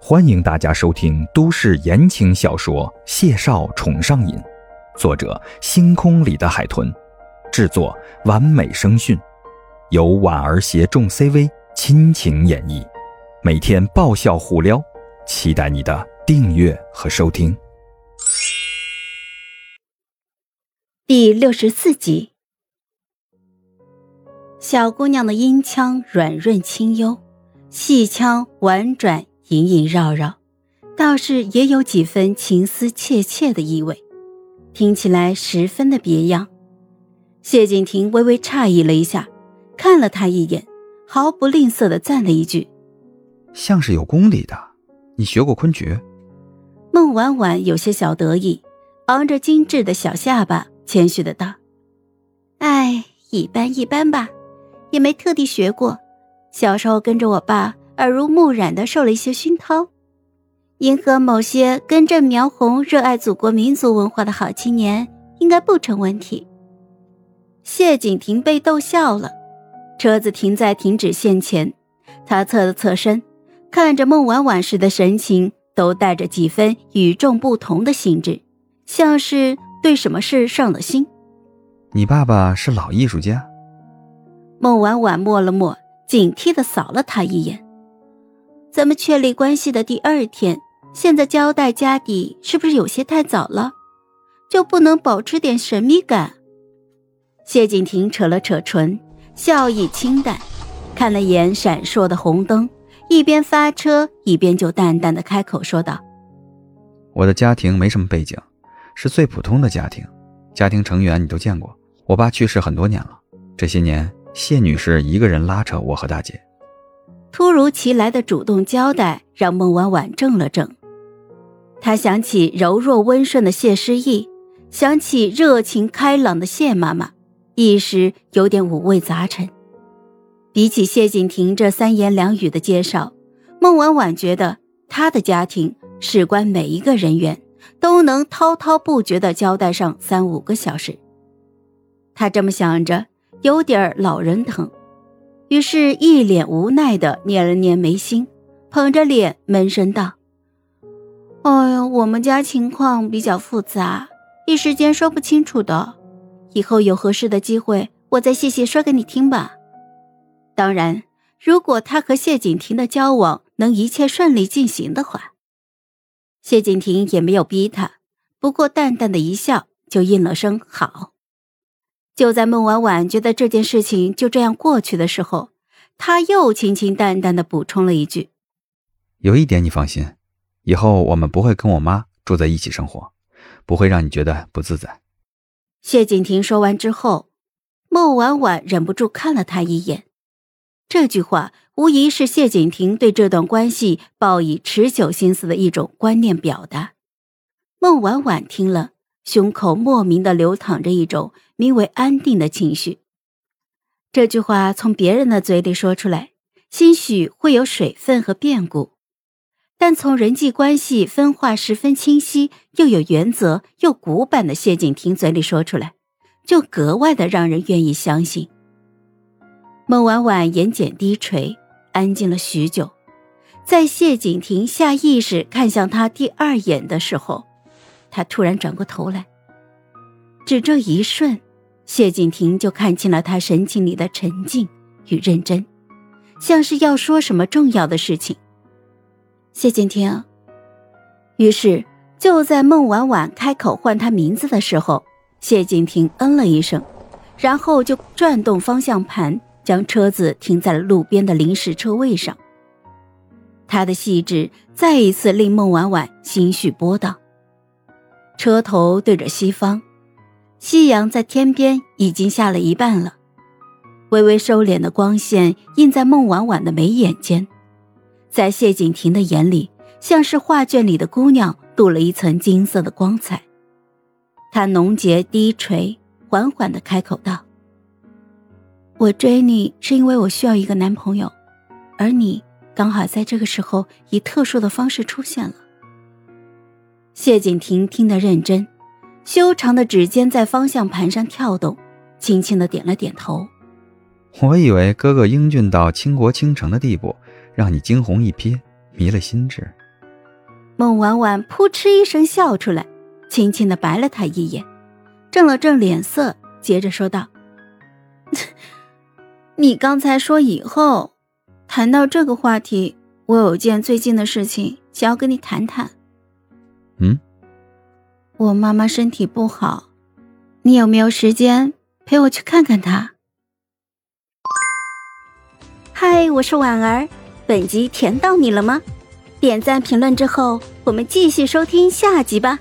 欢迎大家收听都市言情小说《谢少宠上瘾》，作者：星空里的海豚，制作：完美声讯，由婉儿携众 CV 亲情演绎，每天爆笑互撩，期待你的订阅和收听。第六十四集，小姑娘的音腔软润清幽，细腔婉转。隐隐绕绕，倒是也有几分情思切切的意味，听起来十分的别样。谢景亭微微诧异了一下，看了他一眼，毫不吝啬的赞了一句：“像是有功底的，你学过昆曲？”孟婉婉有些小得意，昂着精致的小下巴，谦虚的道：“哎，一般一般吧，也没特地学过，小时候跟着我爸。”耳濡目染的受了一些熏陶，迎合某些根正苗红、热爱祖国民族文化的好青年，应该不成问题。谢景亭被逗笑了，车子停在停止线前，他侧了侧身，看着孟婉婉时的神情，都带着几分与众不同的兴致，像是对什么事上了心。你爸爸是老艺术家。孟婉婉默了默，警惕的扫了他一眼。咱们确立关系的第二天，现在交代家底是不是有些太早了？就不能保持点神秘感？谢景亭扯了扯唇，笑意清淡，看了眼闪烁的红灯，一边发车一边就淡淡的开口说道：“我的家庭没什么背景，是最普通的家庭，家庭成员你都见过。我爸去世很多年了，这些年谢女士一个人拉扯我和大姐。”突如其来的主动交代让孟婉婉怔了怔，她想起柔弱温顺的谢诗意，想起热情开朗的谢妈妈，一时有点五味杂陈。比起谢景亭这三言两语的介绍，孟婉婉觉得她的家庭事关每一个人员，都能滔滔不绝地交代上三五个小时。她这么想着，有点老人疼。于是，一脸无奈的捏了捏眉心，捧着脸闷声道：“哎呀，我们家情况比较复杂，一时间说不清楚的。以后有合适的机会，我再细细说给你听吧。当然，如果他和谢景亭的交往能一切顺利进行的话，谢景亭也没有逼他，不过淡淡的一笑，就应了声好。”就在孟婉婉觉得这件事情就这样过去的时候，他又清清淡淡的补充了一句：“有一点你放心，以后我们不会跟我妈住在一起生活，不会让你觉得不自在。”谢景亭说完之后，孟婉婉忍不住看了他一眼。这句话无疑是谢景亭对这段关系抱以持久心思的一种观念表达。孟婉婉听了。胸口莫名的流淌着一种名为安定的情绪。这句话从别人的嘴里说出来，兴许会有水分和变故，但从人际关系分化十分清晰、又有原则又古板的谢景亭嘴里说出来，就格外的让人愿意相信。孟婉婉眼睑低垂，安静了许久，在谢景亭下意识看向他第二眼的时候。他突然转过头来，只这一瞬，谢景亭就看清了他神情里的沉静与认真，像是要说什么重要的事情。谢景亭。于是，就在孟婉婉开口唤他名字的时候，谢景亭嗯了一声，然后就转动方向盘，将车子停在了路边的临时车位上。他的细致再一次令孟婉婉心绪波荡。车头对着西方，夕阳在天边已经下了一半了，微微收敛的光线映在孟婉婉的眉眼间，在谢景亭的眼里，像是画卷里的姑娘镀了一层金色的光彩。他浓睫低垂，缓缓的开口道：“我追你是因为我需要一个男朋友，而你刚好在这个时候以特殊的方式出现了。”谢景亭听得认真，修长的指尖在方向盘上跳动，轻轻的点了点头。我以为哥哥英俊到倾国倾城的地步，让你惊鸿一瞥，迷了心智。孟婉婉扑哧一声笑出来，轻轻的白了他一眼，正了正脸色，接着说道：“ 你刚才说以后，谈到这个话题，我有件最近的事情想要跟你谈谈。嗯，我妈妈身体不好，你有没有时间陪我去看看她？”嗨，我是婉儿，本集甜到你了吗？点赞评论之后，我们继续收听下集吧。